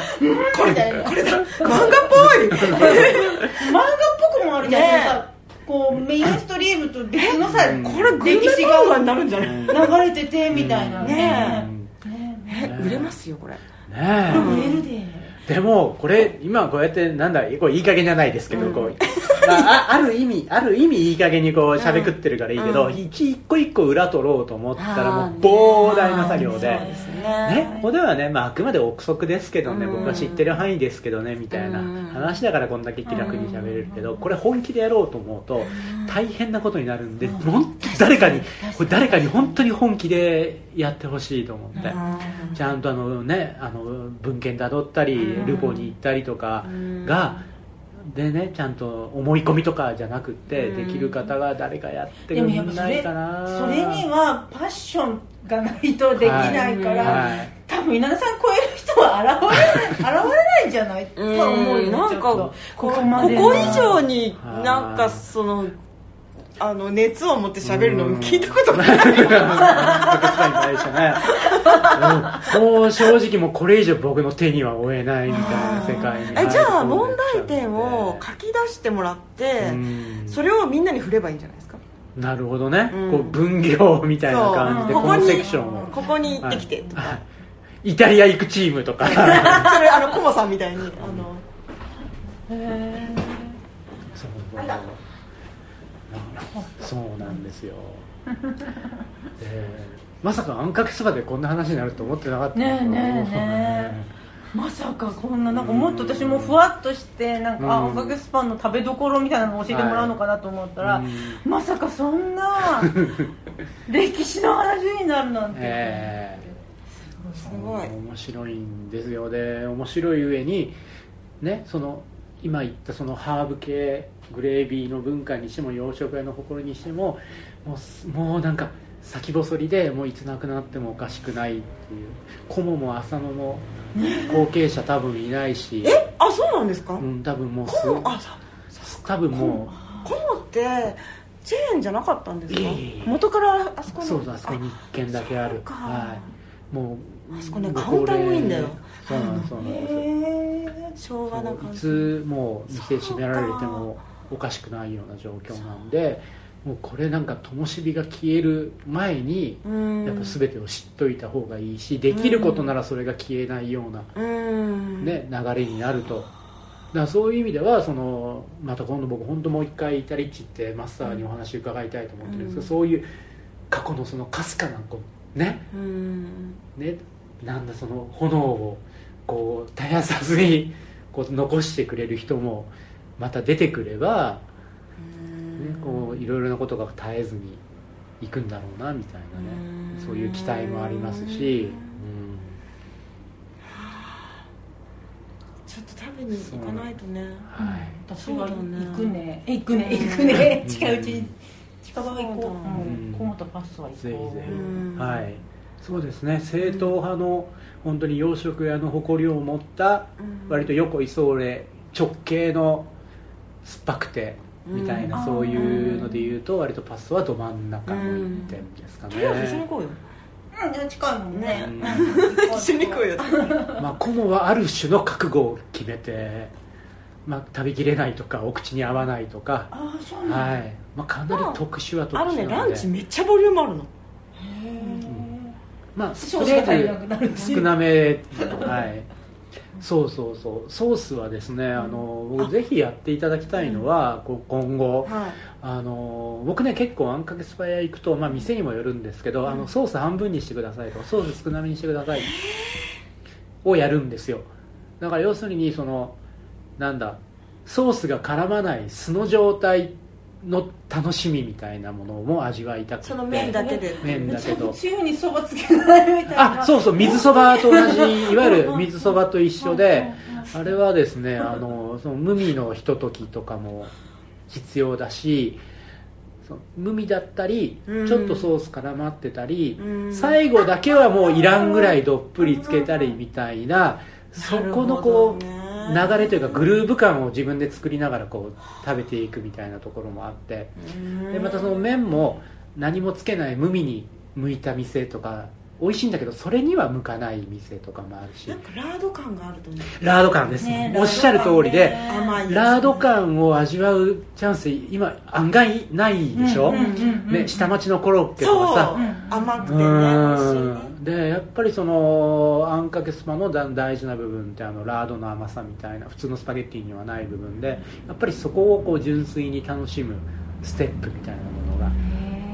これだ。よこれだ。漫画っぽい漫画っぽくもあるじゃん、こうメインストリームと別のさうんこれ歴史漫画にがなるんじゃない、流れててみたいなねねえ売れますよこれねええ売れるででもこれ今こうやってなんだこれいい加減じゃないですけど、うん。こうまあ、あある意味ある意味いい加減にこうしゃべくってるからいいけど、うん。一一個一個裏取ろうと思ったらもう膨大な作業で。ね。ね、ここではね、まあ、あくまで憶測ですけどね、うん。僕が知ってる範囲ですけどねみたいなうん。話だからこんだけ気楽に喋れるけどこれ本気でやろうと思うと大変なことになるんで本当に誰かにこれ誰かに本当に本気でやってほしいと思って。うんちゃんとあのねあの文献たどったりうん。ルポに行ったりとかがでねちゃんと思い込みとかじゃなくってうん。できる方が誰かやってくでもやっぱんな。いそれかなそれにはパッションがないとできないから、はい。多分稲田さん超える人は現れない 現れないんじゃない？とは思うようんなんかここここまでこ以上にはいなんかそのあの熱を持って喋るの聞いたことない。もう正直もうこれ以上僕の手には負えないみたいな世界にえじゃあ問題点を書き出してもらってうん。それをみんなに振ればいいんじゃないですか？なるほどね、うん。こう分業みたいな感じでこのセクションを。ここに行ってきてとか、はい。イタリア行くチームとか。それあのコモさんみたいにあの。へそう。あらそうなんですよ、えーまさかあんかけそばでこんな話になると思ってなかったねえねえねえ。まさかこんななんかもっと私もふわっとしてなんか、あうんおかげスパンの食べどころみたいなのを教えてもらうのかなと思ったら、うん。まさかそんな 歴史の話になるなんて、え。すごい。面白いんですよ。で面白い上にねその今言ったそのハーブ系グレービーの文化にしても洋食屋の誇りにしてももうすもうなんか先細りでもういつなくなってもおかしくないっていうコモも浅野も後継者多分いないし、えあそうなんですか、うん、多分もうす多分もコモってチェーンじゃなかったんですか？いえいえ元からあそこにうそうあそこに一軒だけある。はい。もうあそこねごカウンターもいいんだよ。そうなんですそうなんですへ昭和な感いじつもう店閉められてもおかしくないような状況なんでもうこれなんか灯火が消える前にうん。やっぱ全てを知っといた方がいいしできることならそれが消えないような、うん。ね、流れになると。だそういう意味ではそのまた今度僕本当もう一回イタリッチってマスターにお話伺いたいと思ってるんですけど、うん。そういう過去のそのかすかなこうね。うん。ねなんだその炎をこう絶やさずにこう残してくれる人もまた出てくれば、ね、こういろいろなことが絶えずにいくんだろうなみたいなね。うん。そういう期待もありますし、ちょっと食べに行かないとね。うんはい、私は行くね。行くね。行くね。近いうちに近場は行こう、コモとパスタは行こうぜひぜひ。うん。はい、そうですね。正統派の本当に洋食屋の誇りを持ったうん。割と横井総例直系の酸っぱくてみたいな、うんそういうので言うと割とパスタはど真ん中の一点ですかね、とりあえず一緒に行こうよ。うん近いもんね。うん。一緒に行こうよ。まあ、コモはある種の覚悟を決めて、まあ、食べきれないとかお口に合わないとか、ああそうなんだ、はい。まあ、かなり特殊は特殊あるね。なのでランチめっちゃボリュームあるの。へまあ、少々足りなくなる少なめ、はい、そうそうそう。ソースはですねあの僕ぜひやっていただきたいのは、こう今後はい。あの僕ね結構あんかけスパイア行くと、まあ、店にもよるんですけど、あのソース半分にしてくださいとかソース少なめにしてくださいをやるんですよ。だから要するにそのなんだソースが絡まない素の状態の楽しみみたいなものも味わいたくて。その麺だけで。麺だけど。つゆにそばつけないみたいな。あそうそう。水そばと同じいわゆる水そばと一緒であれはですねあのその無味のひとときとかも必要だし無味だったりうん。ちょっとソース絡まってたりうん。最後だけはもういらんぐらいどっぷりつけたりみたいなそこのこう流れというかグルーヴ感を自分で作りながらこう食べていくみたいなところもあって。でまたその麺も何もつけない無味に向いた店とか美味しいんだけどそれには向かない店とかもあるし。なんかラード感があるとラード感です、ねおっしゃる通りで、ね。ラード感を味わうチャンス今案外ないでしょ、ね、下町のコロッケとかさ。う。ん甘くてうね美味しいんね。でやっぱりそのあんかけスパのだ大事な部分ってあのラードの甘さみたいな普通のスパゲッティにはない部分でやっぱりそこをこう純粋に楽しむステップみたいなものが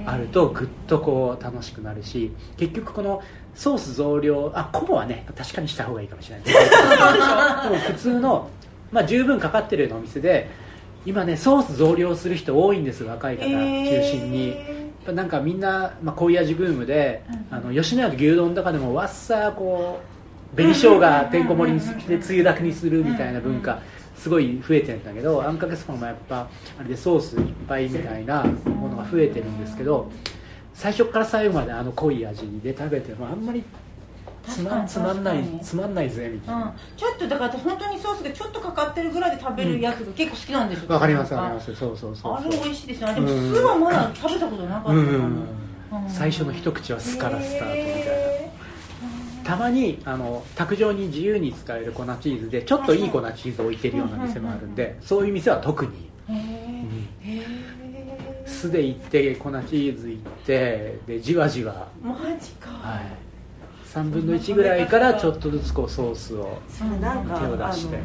あるとぐっとこう楽しくなるし結局このソース増量あコモはね確かにした方がいいかもしれない。でも普通の、まあ、十分かかってるようなお店で今ねソース増量する人多いんです若い方中心に、やっぱなんかみんな、まあ、濃い味ブームで、あの吉野家の牛丼とかでもわっさこう紅生姜てんこ盛りにしてつゆだくにするみたいな文化すごい増えてるんだけどあんかけスパもやっぱあれでソースいっぱいみたいなものが増えてるんですけど最初から最後まであの濃い味で食べてもあんまりつまつまんないつまんないぜみたいうん。な、ちょっとだから私本当にソースがちょっとかかってるぐらいで食べるやつが結構好きなんですよ。わかりますわかります。そうそうそうあれそう美味しいですよね。でも酢はまだ食べたことなかったかうもん。最初の一口は酢からスタートみたいな。へたまにあの卓上に自由に使える粉チーズでちょっといい粉チーズを置いてるような店もあるんでそういう店は特に、酢でいって粉チーズいってでじわじわ、マジか、はい、3分の1ぐらいからちょっとずつこうソースを手を出して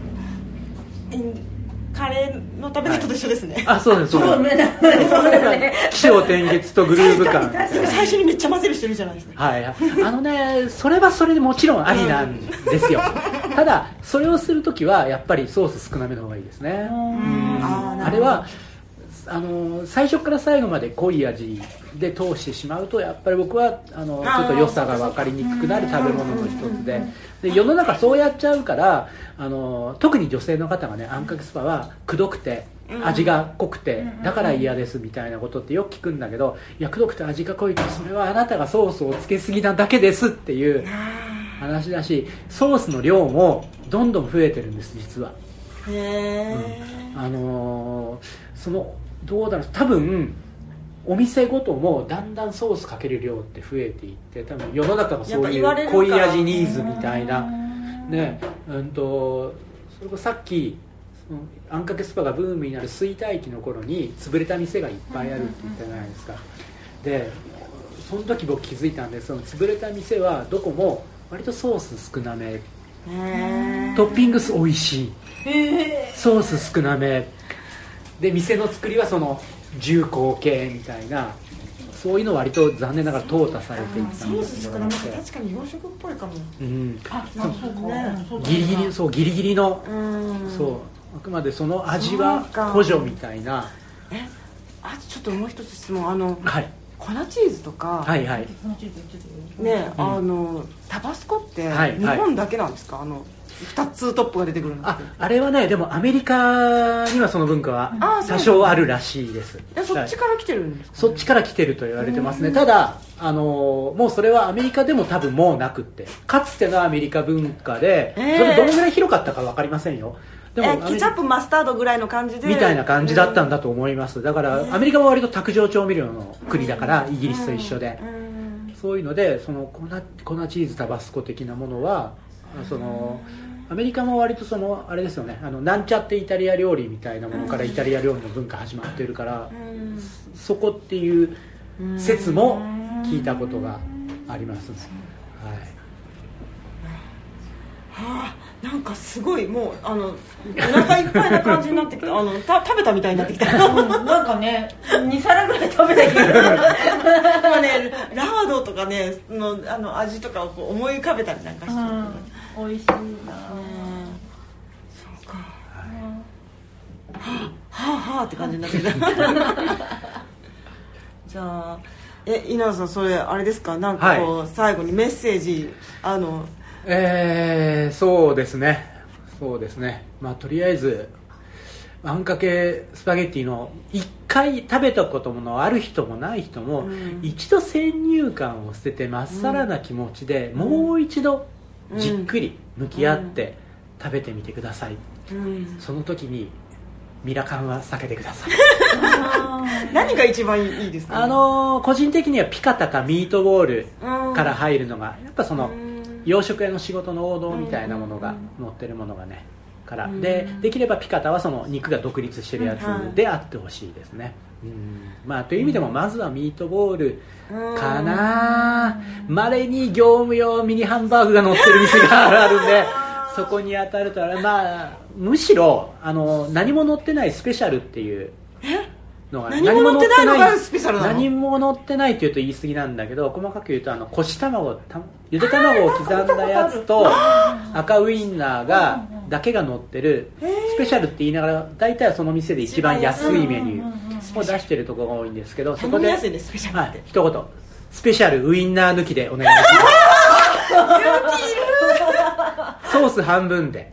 カレーの食べ方と一緒ですね、あそうですそうそうです。ねそうだね。起承転結とグルーヴ感。最初にめっちゃ混ぜる人いるじゃないですか。はい、あのねそれはそれでもちろんありなんですよ。ただそれをするときはやっぱりソース少なめの方がいいですね。うん。あーなるほど。あれはあの最初から最後まで濃い味で通してしまうとやっぱり僕はあのちょっと良さが分かりにくくなる食べ物の一つで。で世の中そうやっちゃうからあの特に女性の方がねあんかけスパはくどくてうん。味が濃くてうんだから嫌ですみたいなことってよく聞くんだけどいやくどくて味が濃いとそれはあなたがソースをつけすぎなだけですっていう話だしソースの量もどんどん増えてるんです実は。へえ、あのーそのどうだろう。多分お店ごともだんだんソースかける量って増えていって多分世の中がそういう濃い味ニーズみたいな。ね。うんとそれこそさっきあんかけスパがブームになる衰退期の頃に潰れた店がいっぱいあるって言ったじゃないですか。でその時僕気づいたんです。その潰れた店はどこも割とソース少なめ。トッピングス美味しい。ソース少なめで店の作りはその重厚系みたいなそういうの割と残念ながら淘汰されていったソース少な確かに洋食っぽいかも。うん、あそうか。ギリギリそうギリギリの、うん。そう。あくまでその味は補助みたいな。えあとちょっともう一つ質問。あのはい。粉チーズとか、はいはい。ね、あのタバスコってはい。日本だけなんですか、あの2つトップが出てくるの。っあれはねでもアメリカにはその文化は多少あるらしいです。えそっちから来てるんですか、そっちから来てると言われてますね。ただあのもうそれはアメリカでも多分もうなくって。かつてのアメリカ文化で、えー。それどのぐらい広かったか分かりませんよ。でもケチャップマスタードぐらいの感じで。みたいな感じだったんだと思います。だからアメリカは割と卓上調味料の国だからイギリスと一緒で。うん。そういうのでその粉粉チーズタバスコ的なものはそのアメリカも割とそのあれですよねあのなんちゃってイタリア料理みたいなものからイタリア料理の文化始まってるからうん。そこっていう説も聞いたことがありますね、はい。はあなんかすごいもうあのお腹いっぱいな感じになってきた。あのた食べたみたいになってきた。うんなんかね2皿ぐらい食べたけど今ねラードとかねのあの味とかをこう思い浮かべたりなんかして、美味しいな。そうか。はあはあって感じになってじゃあえ稲田さんそれあれですか？なんかこう、最後にメッセージあの。えー、そうですね。そうですね。まあとりあえずあんかけスパゲッティの1回食べたことのある人もない人も、うん。一度先入観を捨ててまっさらな気持ちで、もう一度じっくり向き合って食べてみてください、うん。その時にミラカンは避けてください。何が一番いいですか、あのー個人的にはピカタかミートボールうん。から入るのがやっぱその、うん。洋食屋の仕事の王道みたいなものが載ってるものがねから。うん。でできればピカタはその肉が独立してるやつであってほしいですね、うんまあという意味でもまずはミートボールかな。まれに業務用ミニハンバーグが載ってる店があるんで そこに当たるとあれまあむしろあの何も載ってないスペシャルっていうのが何も載ってないのがスペシャルなの？何も載ってないっていうと言い過ぎなんだけど細かく言うとあのこした卵たゆで卵を刻んだやつと 赤ウインナーがだけが乗ってるスペシャルって言いながら大体はその店で一番安いメニューを出してるところが多いんですけどそこでい、一言。スペシャルウインナー抜きでお願いします。ソース半分で。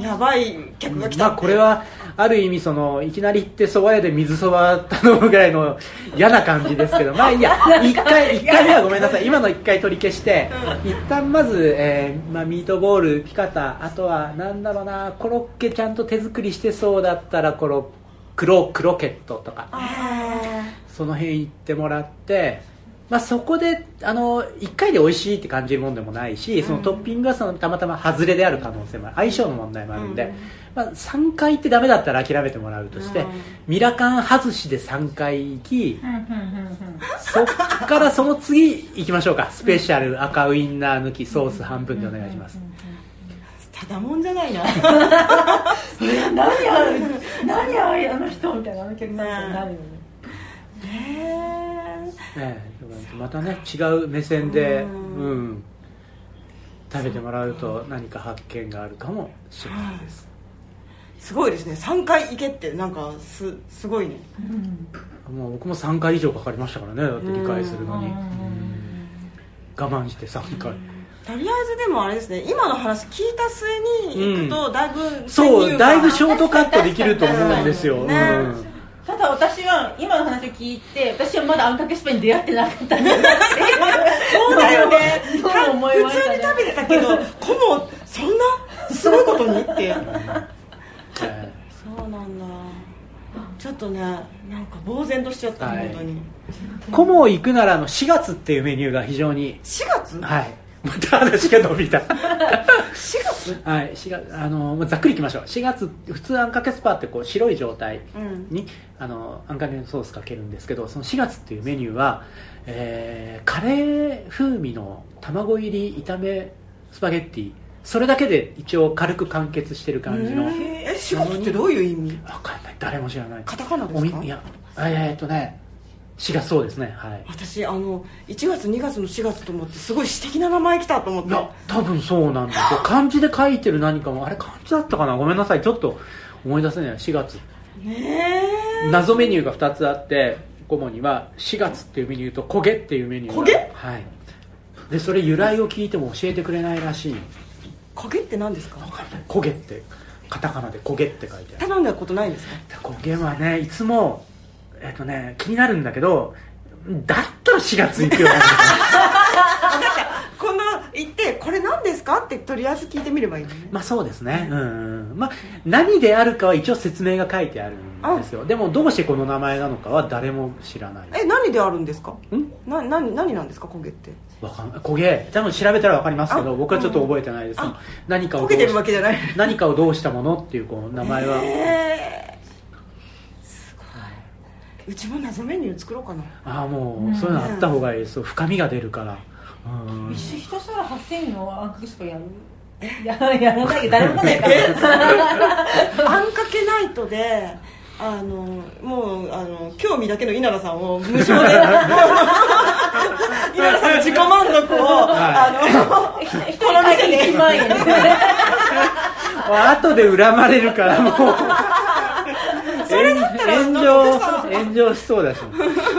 やばい客が来た。まあこれはある意味そのいきなり行って蕎麦屋で水そば頼むぐらいの嫌な感じですけど まあいいや。一回 一回目はごめんなさい。今の一回取り消して一旦まず、えーまあ、ミートボールピカタあとはなんだろうなコロッケちゃんと手作りしてそうだったらコロクロクロケットとか。あその辺行ってもらってまあ、そこであの1回で美味しいって感じるもんでもないし、そのトッピングがそのたまたま外れである可能性もある。相性の問題もあるんで、うんまあ、3回行ってダメだったら諦めてもらうとして、うん。ミラカン外しで3回行きそっからその次行きましょうか。スペシャル赤ウインナー抜きソース半分でお願いします。ただもんじゃないな。何ある何あれあの人みたいなあの客なんかなるよね。へえ。えまたね違う目線で、ううん。ん食べてもらうと何か発見があるかもしれないです、ーすごいですね。3回行けってなんかすすごいね。もう僕も3回以上かかりましたからね。だって理解するのに。うん。我慢して3回。とりあえずでもあれですね。今の話聞いた末に行くとだいぶ先入そうがだいぶショートカットできると思うんですよ、ね。うんただ私は今の話を聞いて私はまだあんかけスパに出会ってなかったそうだよね。普通に食べてたけどこのそんな？すごいことに？ってえそうなんだちょっとねなんか呆然としちゃった、はい。本当に。えコモ行くならあの4月っていうメニューが非常に4月はい。また話が伸びた。4月 はい、4月あのまあざっくりいきましょう。4月普通あんかけスパってこう白い状態うん。にあのあんかけのソースかけるんですけどその4月っていうメニューは、えーカレー風味の卵入り炒めスパゲッティそれだけで一応軽く完結してる感じの。え4月ってどういう意味？わかんない。誰も知らない。カタカナですか？いやえーっとね4月そうですね。はい。私あの1月2月の4月と思ってすごい詩的な名前来たと思って。いや多分そうなんですよ。漢字で書いてる何かも。あれ漢字だったかな？ごめんなさい。ちょっと思い出せない。4月。ねえ。謎メニューが2つあってコモには4月っていうメニューと焦げっていうメニューが。焦げ？はい。でそれ由来を聞いても教えてくれないらしい焦げって何ですか焦げってカタカナで焦げって書いてある。頼んだことないんですか焦げはねいつもえっとね気になるんだけどだったら4月行くよ この行ってこれ何ですか？ってとりあえず聞いてみればいいのね。まあそうですね。うんうん。まあ何であるかは一応説明が書いてあるんですよ。でもどうしてこの名前なのかは誰も知らない。え何であるんですか？ん？な何何なんですか焦げって？わかん焦げ多分調べたら分かりますけどあ。僕はちょっと覚えてないです。あ。何かを焦げてるわけじゃない。何かをどうしたものっていうこう名前は、え。ーすごい。うちも謎メニュー作ろうかな。ああもうそういうのあった方がいいです。よ深みが出るからうん。一緒一皿8000のあんかけスパやるや やらないけど誰も来ないから。あんかけナイトであのもうあの興味だけの稲田さんを無償で。稲田さんの自己満足を、あの一人会計1万円。で後で恨まれるからもう。炎上炎上しそうだし。それだっ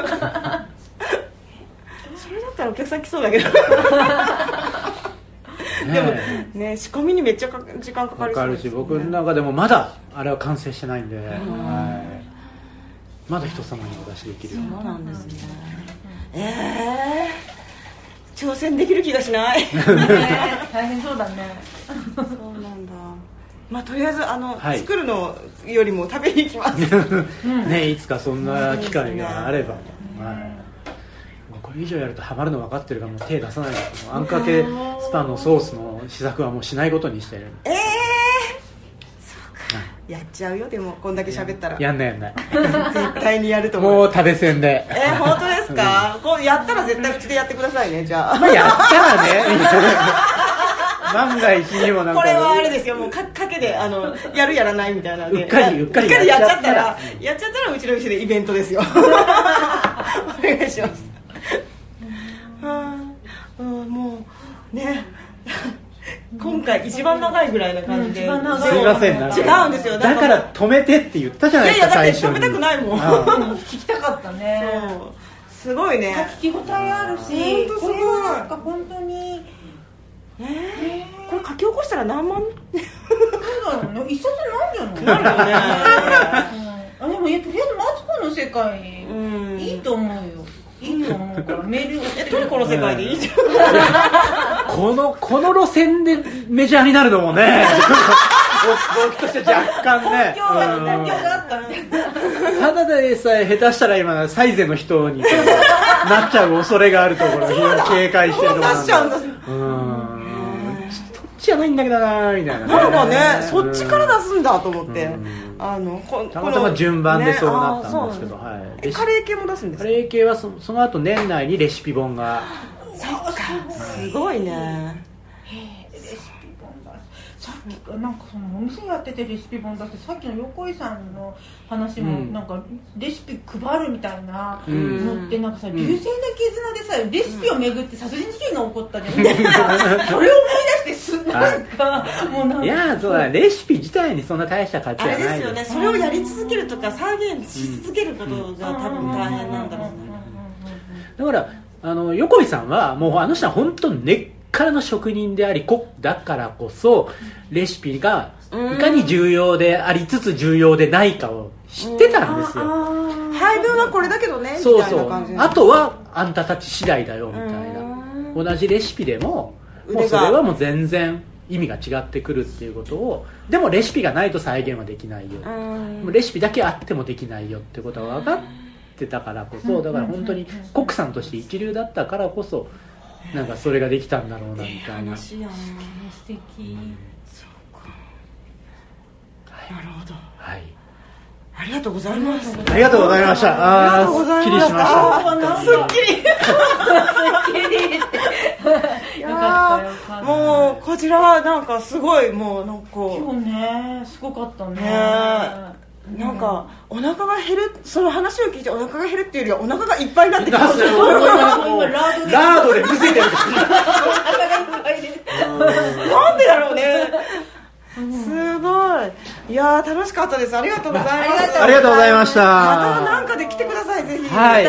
たらお客さん来そうだけど。でもねね仕込みにめっちゃか時間かかわかりそうでするし僕の中でもまだあれは完成してないんで、はい、まだ人様にお出しできるよそうなんですねええ挑戦できる気がしない。そ うね大変そうだね。なんだ。まあとりあえずあの、はい。作るのよりも食べに行きます。ねいつかそんな機会があれば、はい、これ以上やるとハマるの分かってるからもう手出さないですあんかけスパのソースの試作はもうしないことにしてる。ええそうか。やっちゃうよでもこんだけ喋ったら。やんないやんない絶対にやると思うもう食べせんでえー、本当ですか、こうやったら絶対うちでやってくださいねじゃあまあやったらね万が一にもなんかこれはあれですよもうかかけであのやるやらないみたいなのでうっかりやうっかりやっちゃったらやっちゃったらうちの店でイベントですよお願いしますもうね 今回一番長いぐらいな感じで、うん一番長すいません違うんですよ。だから止めてって言ったじゃないですかいやいやだって止めたくないもん。ああ。聞きたかったね。そう。すごいね。聞き応えあるしほんとすごい。これはなんか本当にえー？これ書き起こしたら何万？そうだろうね。一冊なんじゃないなるよね。うでもいやとりあえずマツコの世界うん。いいと思うよいいメールえトルコの世界でいい？じゃんこのこの路線でメジャーになるのもね。僕として若干ねただでさえ下手したら今サイゼの人になっちゃう恐れがあるところ非常に警戒してるところ出しちゃうんだうん。そっちじゃないんだけどなみたいなねなんかねそっちから出すんだと思って。うんあのこたまたま順番でそうなったんですけど、ねはい。えカレー系も出すんですか？カレー系はそその後年内にレシピ本が。すごいねレシピ本出すさっきなんかそのお店やっててレシピ本出してさっきの横井さんの話もうん。なんかレシピ配るみたいなうん。のってなんかさん。流星の絆でさレシピをめぐって殺人事件が起こったねみたいなそれを思い出してすなんかもうなんかいやーそうだレシピ自体にそんな大した価値あはないれですよね。それをやり続けるとか再現し続けることが多分大変なんだろうね。だからあの横井さんはもうあの人は本当根っからの職人でありコックだからこそレシピがうん。いかに重要でありつつ重要でないかを知ってたんですよ。配分はこれだけどねみそうそう。あとはあんたたち次第だよみたいな。うん。同じレシピでももうそれはもう全然意味が違ってくるっていうことをでもレシピがないと再現はできないよ。レシピだけあってもできないよってことは分かってたからこそだから本当にコックさん。として一流だったからこそなんかそれができたんだろうなみたいな、話やな素敵。なるほど。はい、ありがとうございます。ありがとうございました。あありがとうございました。ーすっきりしました。すっきり。いやーもうこちらはなんかすごいもうなんか。今日ねすごかったね。ねなんかお腹が減るその話を聞いてお腹が減るっていうよりはお腹がいっぱいになってきました。今ラードでラードでむせてるなんでだろうね。すごい。いやー楽しかったです。ありがとうございます。ありがとうございました。またなんかで来てくださいぜひ。はい。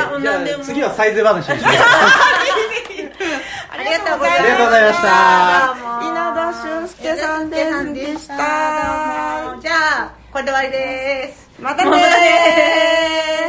次はサイズ話にしましょう。ありがとうございました。ありがとうございました。稲田俊介さんでした。じゃあこれで終わりです。またね